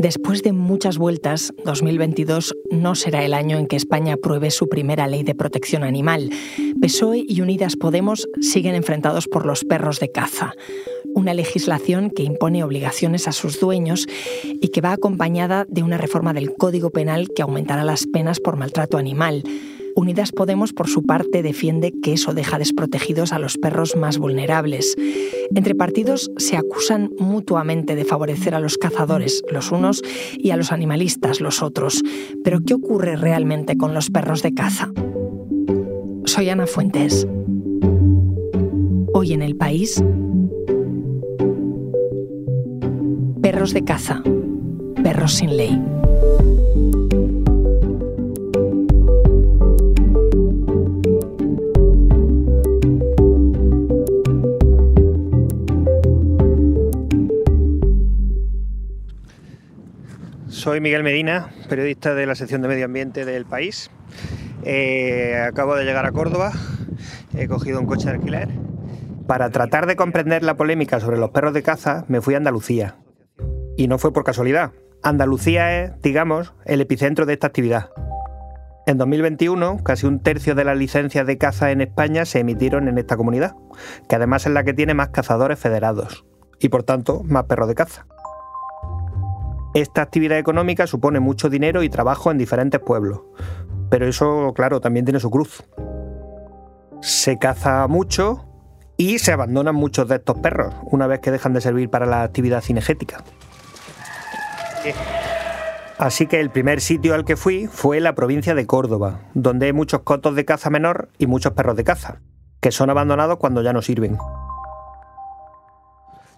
Después de muchas vueltas, 2022 no será el año en que España apruebe su primera ley de protección animal. PSOE y Unidas Podemos siguen enfrentados por los perros de caza. Una legislación que impone obligaciones a sus dueños y que va acompañada de una reforma del Código Penal que aumentará las penas por maltrato animal. Unidas Podemos, por su parte, defiende que eso deja desprotegidos a los perros más vulnerables. Entre partidos se acusan mutuamente de favorecer a los cazadores, los unos, y a los animalistas, los otros. Pero ¿qué ocurre realmente con los perros de caza? Soy Ana Fuentes. Hoy en el país, perros de caza, perros sin ley. Soy Miguel Medina, periodista de la sección de Medio Ambiente del país. Eh, acabo de llegar a Córdoba, he cogido un coche de alquiler. Para tratar de comprender la polémica sobre los perros de caza, me fui a Andalucía. Y no fue por casualidad. Andalucía es, digamos, el epicentro de esta actividad. En 2021, casi un tercio de las licencias de caza en España se emitieron en esta comunidad, que además es la que tiene más cazadores federados y por tanto más perros de caza. Esta actividad económica supone mucho dinero y trabajo en diferentes pueblos, pero eso, claro, también tiene su cruz. Se caza mucho y se abandonan muchos de estos perros una vez que dejan de servir para la actividad cinegética. Así que el primer sitio al que fui fue la provincia de Córdoba, donde hay muchos cotos de caza menor y muchos perros de caza, que son abandonados cuando ya no sirven.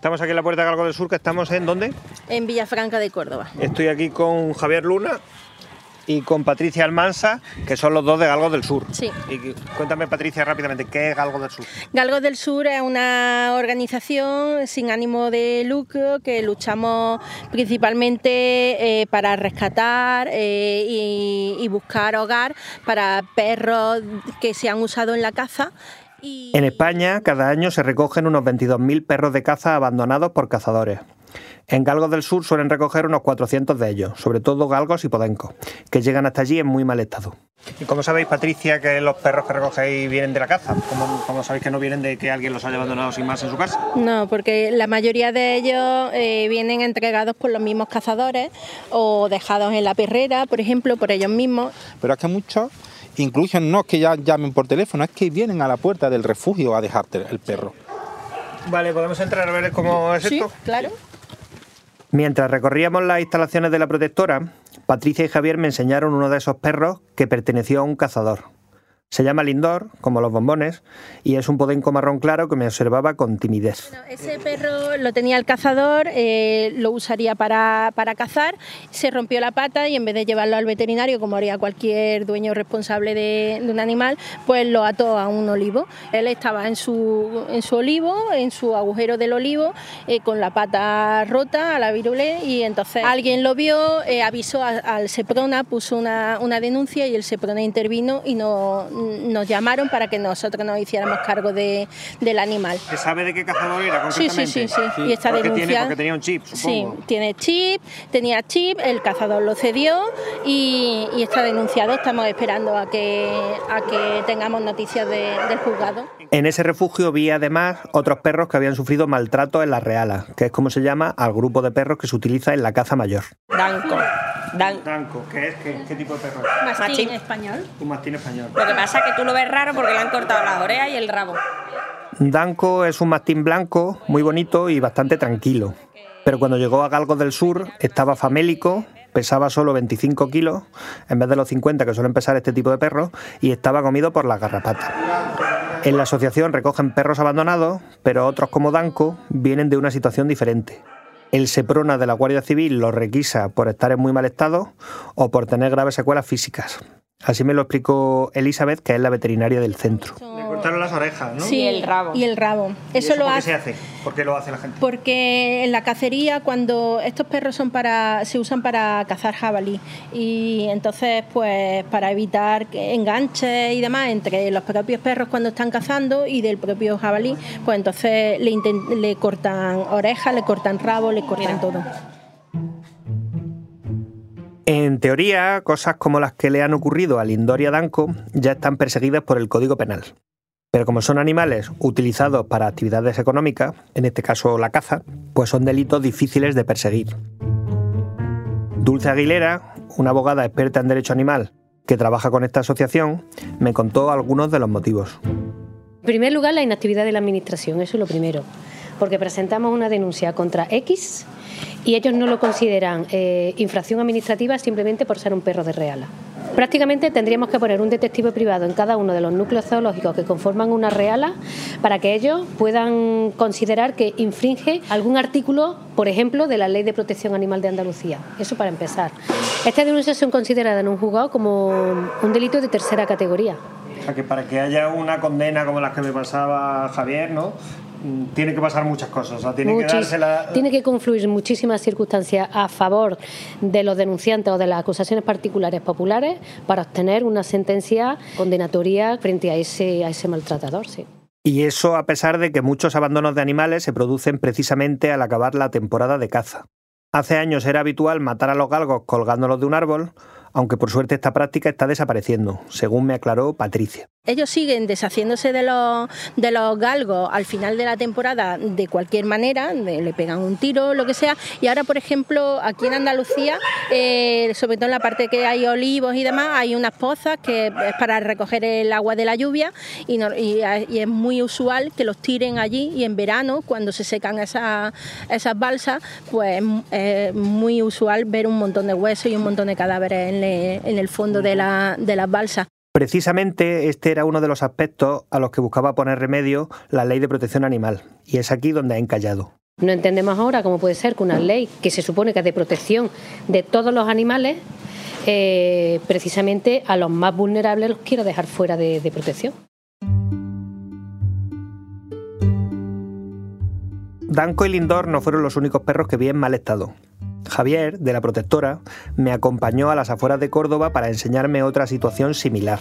Estamos aquí en la Puerta de Galgo del Sur, que estamos en ¿dónde? En Villafranca de Córdoba. Estoy aquí con Javier Luna y con Patricia Almansa, que son los dos de Galgo del Sur. Sí. Y cuéntame, Patricia, rápidamente, ¿qué es Galgo del Sur? Galgo del Sur es una organización sin ánimo de lucro que luchamos principalmente eh, para rescatar eh, y, y buscar hogar para perros que se han usado en la caza en España, cada año se recogen unos 22.000 perros de caza abandonados por cazadores. En Galgos del Sur suelen recoger unos 400 de ellos, sobre todo galgos y podencos, que llegan hasta allí en muy mal estado. ¿Y cómo sabéis, Patricia, que los perros que recogéis vienen de la caza? ¿Cómo, sabéis que no vienen de que alguien los haya abandonado sin más en su casa? No, porque la mayoría de ellos eh, vienen entregados por los mismos cazadores o dejados en la perrera, por ejemplo, por ellos mismos. Pero es que muchos Incluso no es que ya llamen por teléfono, es que vienen a la puerta del refugio a dejarte el perro. Vale, ¿podemos entrar a ver cómo es sí, esto? claro. Mientras recorríamos las instalaciones de la protectora, Patricia y Javier me enseñaron uno de esos perros que perteneció a un cazador. Se llama Lindor, como los bombones, y es un podenco marrón claro que me observaba con timidez. ese perro lo tenía el cazador, eh, lo usaría para, cazar, se rompió la pata y en vez de llevarlo al veterinario, como haría cualquier dueño responsable de, un animal, pues lo ató a un olivo. Él estaba en su, en su olivo, en su agujero del olivo, eh, con la pata rota a la virule, y entonces alguien lo vio, eh, avisó al Seprona, puso una, una denuncia y el Seprona intervino y no nos llamaron para que nosotros nos hiciéramos cargo de, del animal. ¿Se sabe de qué cazador era Sí, sí, sí, sí. Y esta porque denuncia... Tiene, porque tenía un chip, supongo. Sí, tiene chip, tenía chip, el cazador lo cedió y, está denunciado. Estamos esperando a que, a que tengamos noticias del juzgado. En ese refugio vi además otros perros que habían sufrido maltrato en la reala, que es como se llama al grupo de perros que se utiliza en la caza mayor. Danco. Danco, ¿qué es? ¿Qué, tipo de perro es? Mastín, español. Un mastín español. Lo que pasa es que tú lo ves raro porque le han cortado las orejas y el rabo. Danco es un mastín blanco, muy bonito y bastante tranquilo. Pero cuando llegó a Galgos del Sur estaba famélico, pesaba solo 25 kilos, en vez de los 50 que suelen pesar este tipo de perros, y estaba comido por las garrapatas. En la asociación recogen perros abandonados, pero otros como Danco vienen de una situación diferente. El Seprona de la Guardia Civil los requisa por estar en muy mal estado o por tener graves secuelas físicas. Así me lo explicó Elizabeth, que es la veterinaria del centro. Cortaron las orejas, ¿no? Sí, y el rabo. Y el rabo. eso, lo hace. se hace? ¿Por qué lo hace la gente? Porque en la cacería, cuando estos perros son para, se usan para cazar jabalí y entonces, pues, para evitar enganches y demás entre los propios perros cuando están cazando y del propio jabalí, pues entonces le, le cortan orejas, le cortan rabo, le cortan todo. En teoría, cosas como las que le han ocurrido a Lindor y a Danko ya están perseguidas por el Código Penal. Pero como son animales utilizados para actividades económicas, en este caso la caza, pues son delitos difíciles de perseguir. Dulce Aguilera, una abogada experta en derecho animal que trabaja con esta asociación, me contó algunos de los motivos. En primer lugar, la inactividad de la Administración, eso es lo primero, porque presentamos una denuncia contra X y ellos no lo consideran eh, infracción administrativa simplemente por ser un perro de reala. Prácticamente tendríamos que poner un detective privado en cada uno de los núcleos zoológicos que conforman una reala para que ellos puedan considerar que infringe algún artículo, por ejemplo, de la Ley de Protección Animal de Andalucía. Eso para empezar. Estas denuncias son consideradas en un juzgado como un delito de tercera categoría. Que para que haya una condena como las que me pasaba Javier, ¿no? Tiene que pasar muchas cosas. O sea, tiene, que darse la... tiene que confluir muchísimas circunstancias a favor de los denunciantes o de las acusaciones particulares populares para obtener una sentencia condenatoria frente a ese, a ese maltratador. Sí. Y eso a pesar de que muchos abandonos de animales se producen precisamente al acabar la temporada de caza. Hace años era habitual matar a los galgos colgándolos de un árbol, aunque por suerte esta práctica está desapareciendo, según me aclaró Patricia. Ellos siguen deshaciéndose de los, de los galgos al final de la temporada de cualquier manera, le pegan un tiro, lo que sea, y ahora, por ejemplo, aquí en Andalucía, eh, sobre todo en la parte que hay olivos y demás, hay unas pozas que es para recoger el agua de la lluvia y, es muy usual que los tiren allí y en verano, cuando se secan esas, esas balsas, pues es muy usual ver un montón de huesos y un montón de cadáveres en, el fondo de, la, de las balsas. Precisamente este era uno de los aspectos a los que buscaba poner remedio la ley de protección animal, y es aquí donde ha encallado. No entendemos ahora cómo puede ser que una ley que se supone que es de protección de todos los animales, eh, precisamente a los más vulnerables los quiera dejar fuera de, de protección. Danco y Lindor no fueron los únicos perros que vi en mal estado. Javier, de la protectora, me acompañó a las afueras de Córdoba para enseñarme otra situación similar.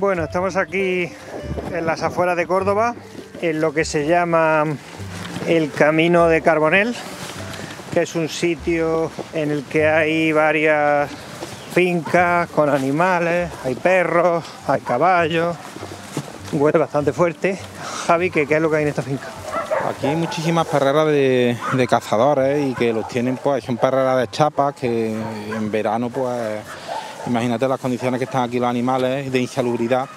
Bueno, estamos aquí en las afueras de Córdoba, en lo que se llama el Camino de Carbonel, que es un sitio en el que hay varias fincas con animales, hay perros, hay caballos, huele bastante fuerte. Javi, ¿qué, ¿qué es lo que hay en esta finca? Aquí hay muchísimas perreras de, cazadores y que los tienen, pues son perreras de chapas que en verano, pues imagínate las condiciones que están aquí los animales de insalubridad.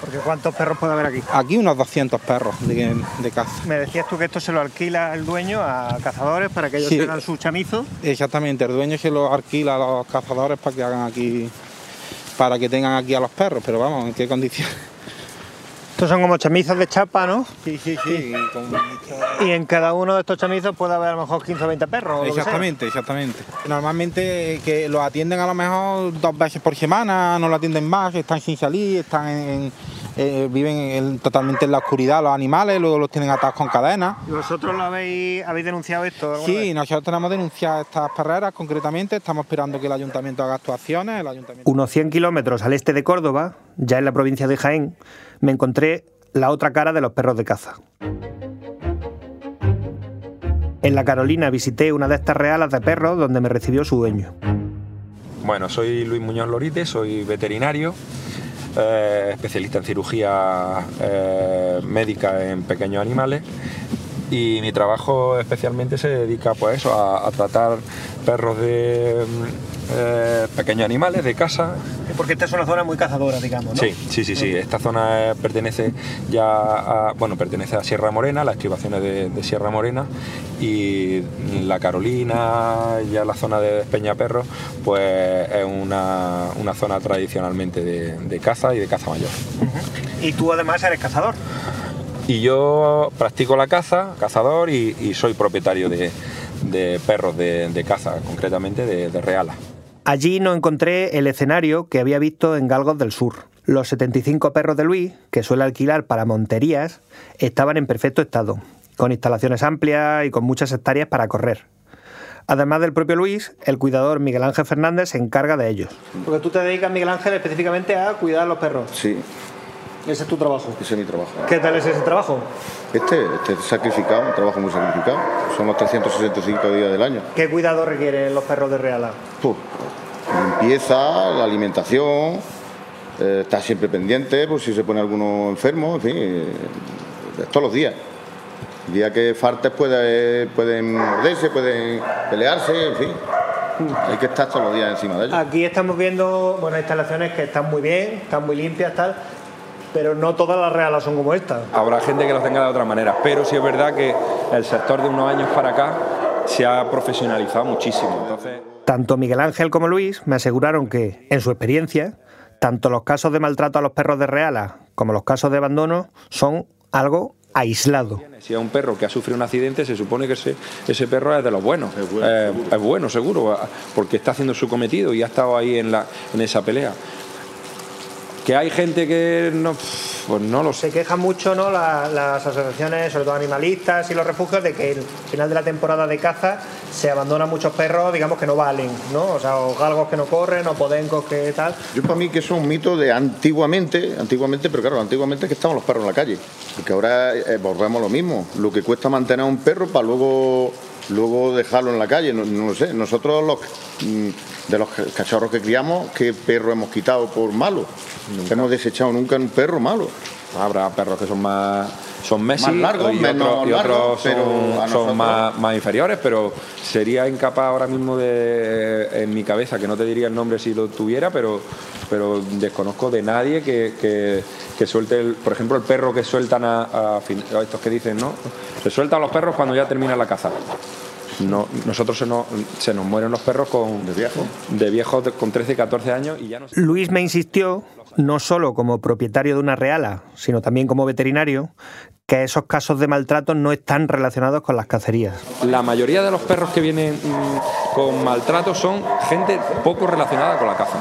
Porque ¿cuántos perros puede haber aquí? Aquí unos 200 perros de, caza. Me decías tú que esto se lo alquila el dueño a cazadores para que ellos tengan su chamizo. Exactamente, el dueño se lo alquila a los cazadores para que hagan aquí, para que tengan aquí a los perros, pero vamos, ¿en qué condiciones? Estos son como chamizos de chapa, ¿no? Sí, sí, sí. Y, en cada uno de estos chamizos puede haber a lo mejor 15 o 20 perros. Exactamente, exactamente. Normalmente eh, que los atienden a lo mejor dos veces por semana, no lo atienden más, están sin salir, están en, eh, viven totalmente en la oscuridad los animales, luego los tienen atados con cadenas. ¿Y vosotros lo habéis, habéis denunciado esto? Sí, nosotros tenemos denunciado estas perreras concretamente, estamos esperando que el ayuntamiento haga actuaciones. Unos 100 kilómetros al este de Córdoba, ya en la provincia de Jaén, me encontré la otra cara de los perros de caza. En la Carolina visité una de estas realas de perros donde me recibió su dueño. Bueno, soy Luis Muñoz Lorite, soy veterinario, eh, especialista en cirugía eh, médica en pequeños animales y mi trabajo especialmente se dedica pues a, a tratar perros de eh, pequeños animales de casa. Porque esta es una zona muy cazadora, digamos, ¿no? Sí, sí, sí, sí. Esta zona pertenece ya a, bueno, pertenece a Sierra Morena, las estribaciones de, Sierra Morena y la Carolina, ya la zona de Peñaperro, pues es una, zona tradicionalmente de, caza y de caza mayor. Y tú además eres cazador. Y yo practico la caza, cazador y, soy propietario de, perros de, caza, concretamente de, de reala. Allí no encontré el escenario que había visto en Galgos del Sur. Los 75 perros de Luis, que suele alquilar para monterías, estaban en perfecto estado, con instalaciones amplias y con muchas hectáreas para correr. Además del propio Luis, el cuidador Miguel Ángel Fernández se encarga de ellos. Porque tú te dedicas, Miguel Ángel, específicamente a cuidar a los perros. Sí. Ese es tu trabajo. Ese es mi trabajo. ¿Qué tal es ese trabajo? Este, este es sacrificado, un trabajo muy sacrificado. Son los 365 días del año. ¿Qué cuidado requieren los perros de Reala? Puf, limpieza, la alimentación, eh, estar siempre pendiente por si se pone alguno enfermo, en fin, eh, todos los días. El día que faltes puede, pueden morderse, pueden pelearse, en fin. Hay que estar todos los días encima de ellos. Aquí estamos viendo bueno, instalaciones que están muy bien, están muy limpias, tal, pero no todas las realas son como esta. Habrá gente que lo tenga de otra manera, pero sí es verdad que el sector de unos años para acá se ha profesionalizado muchísimo. Entonces... Tanto Miguel Ángel como Luis me aseguraron que, en su experiencia, tanto los casos de maltrato a los perros de reala como los casos de abandono son algo aislado. Si es un perro que ha sufrido un accidente, se supone que ese, ese perro es de los buenos. Es bueno, eh, seguro. es bueno, seguro, porque está haciendo su cometido y ha estado ahí en, la, en esa pelea. Que hay gente que no, pues no lo sé. Se quejan mucho ¿no? las, las asociaciones, sobre todo animalistas y los refugios, de que al final de la temporada de caza se abandonan muchos perros, digamos, que no valen, ¿no? O sea, o galgos que no corren, o podencos que tal. Yo para mí que eso es un mito de antiguamente, antiguamente, pero claro, antiguamente es que estaban los perros en la calle. Porque ahora eh, volvemos lo mismo. Lo que cuesta mantener a un perro para luego luego dejarlo en la calle, no, no lo sé. Nosotros los de los cachorros que criamos, ¿qué perro hemos quitado por malo? Nunca. Hemos desechado nunca un perro malo. Habrá perros que son más son Messi más largos, y menos otros, y otros largos, son, pero más, más inferiores, pero sería incapaz ahora mismo de en mi cabeza, que no te diría el nombre si lo tuviera, pero, pero desconozco de nadie que, que, que suelte, el, por ejemplo, el perro que sueltan a, a estos que dicen, ¿no? Se sueltan los perros cuando ya termina la caza. No, nosotros se nos, se nos mueren los perros con, De viejo. de viejos de- con 13, 14 años y ya no Luis me insistió, no solo como propietario de una reala, sino también como veterinario, que esos casos de maltrato no están relacionados con las cacerías. La mayoría de los perros que vienen mm, con maltrato son gente poco relacionada con la caza.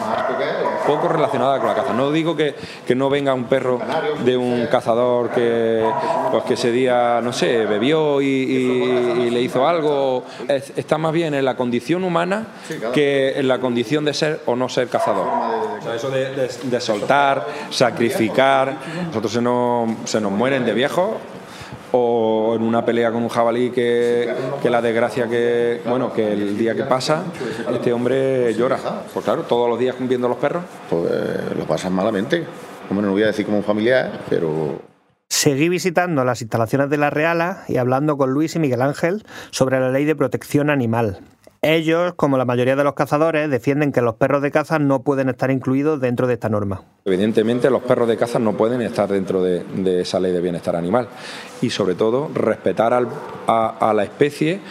Poco relacionada con la caza. No digo que, que no venga un perro de un cazador que, pues que ese día, no sé, bebió y, le hizo algo. Es- está más bien en la condición humana que en la condición de ser o no ser cazador. O sea, eso de, de- de soltar, sacrificar. Nosotros se nos, se nos mueren de viejos o en una pelea con un jabalí que, que la desgracia que bueno que el día que pasa este hombre llora pues claro todos los días viendo los perros Pues eh, lo pasan malamente. Hombre, no voy a decir como un familiar, pero Seguí visitando las instalaciones de la Reala y hablando con Luis y Miguel Ángel sobre la ley de protección animal. Ellos, como la mayoría de los cazadores, defienden que los perros de caza no pueden estar incluidos dentro de esta norma. evidentemente los perros de caza no pueden estar dentro de, esa ley de bienestar animal y sobre todo respetar a la especie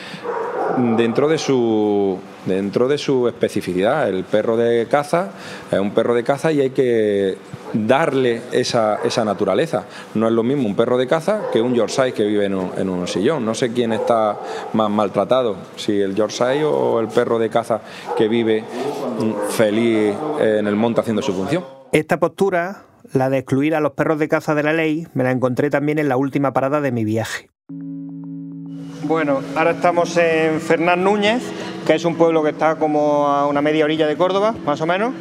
dentro de su dentro de su especificidad. El perro de caza es un perro de caza y hay que darle esa, esa naturaleza. No es lo mismo un perro de caza que un Yorkshire que vive en un, en un sillón. No sé quién está más maltratado si el Yorkshire o el perro de caza que vive mm, feliz en el monte haciendo su función. Esta postura, la de excluir a los perros de caza de la ley, me la encontré también en la última parada de mi viaje. Bueno, ahora estamos en Fernán Núñez, que es un pueblo que está como a una media orilla de Córdoba, más o menos,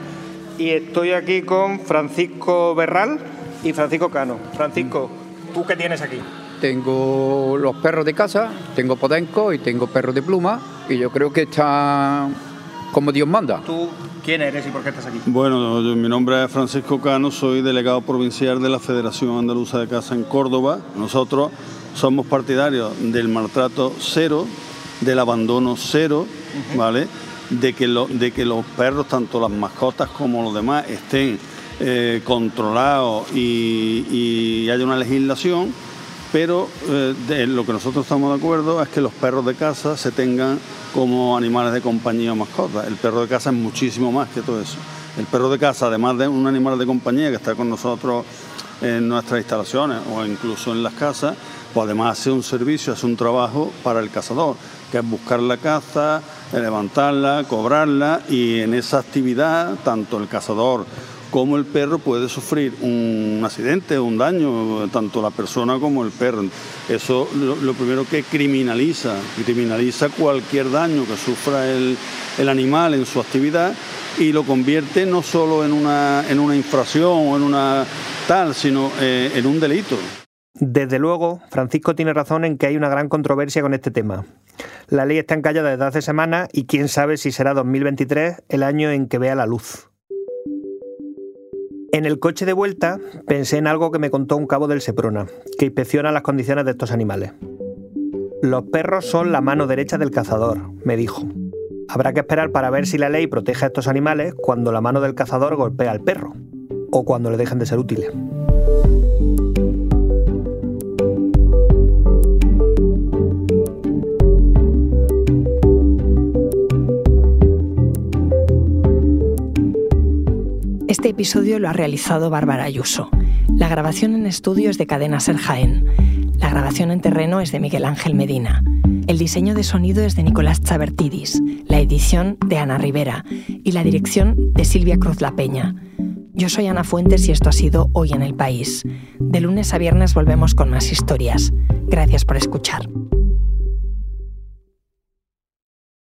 y estoy aquí con Francisco Berral y Francisco Cano. Francisco, ¿tú qué tienes aquí? Tengo los perros de casa, tengo podenco y tengo perros de pluma y yo creo que está como Dios manda. ¿Tú quién eres y por qué estás aquí? Bueno, yo- mi nombre es Francisco Cano, soy delegado provincial de la Federación Andaluza de Caza en Córdoba. Nosotros somos partidarios del maltrato cero, del abandono cero, ¿vale? De que, lo- de que los perros, tanto las mascotas como los demás, estén eh, controlados y, y haya una legislación, pero eh, de lo que nosotros estamos de acuerdo es que los perros de casa se tengan como animales de compañía o mascotas. El perro de casa es muchísimo más que todo eso. El perro de casa, además de un animal de compañía que está con nosotros en nuestras instalaciones o incluso en las casas, pues además hace un servicio, hace un trabajo para el cazador, que es buscar la caza, levantarla, cobrarla y en esa actividad tanto el cazador como el perro puede sufrir un accidente, un daño, tanto la persona como el perro. Eso lo, lo primero que criminaliza, criminaliza cualquier daño que sufra el, el animal en su actividad y lo convierte no solo en una, en una infracción o en una tal, sino eh, en un delito. Desde luego, Francisco tiene razón en que hay una gran controversia con este tema. La ley está en calle desde hace semanas y quién sabe si será 2023 el año en que vea la luz. En el coche de vuelta pensé en algo que me contó un cabo del Seprona, que inspecciona las condiciones de estos animales. Los perros son la mano derecha del cazador, me dijo. Habrá que esperar para ver si la ley protege a estos animales cuando la mano del cazador golpea al perro, o cuando le dejen de ser útiles. Este episodio lo ha realizado Bárbara Ayuso. La grabación en estudio es de Cadena Ser Jaén. La grabación en terreno es de Miguel Ángel Medina. El diseño de sonido es de Nicolás Chabertidis, la edición de Ana Rivera y la dirección de Silvia Cruz La Peña. Yo soy Ana Fuentes y esto ha sido Hoy en el País. De lunes a viernes volvemos con más historias. Gracias por escuchar.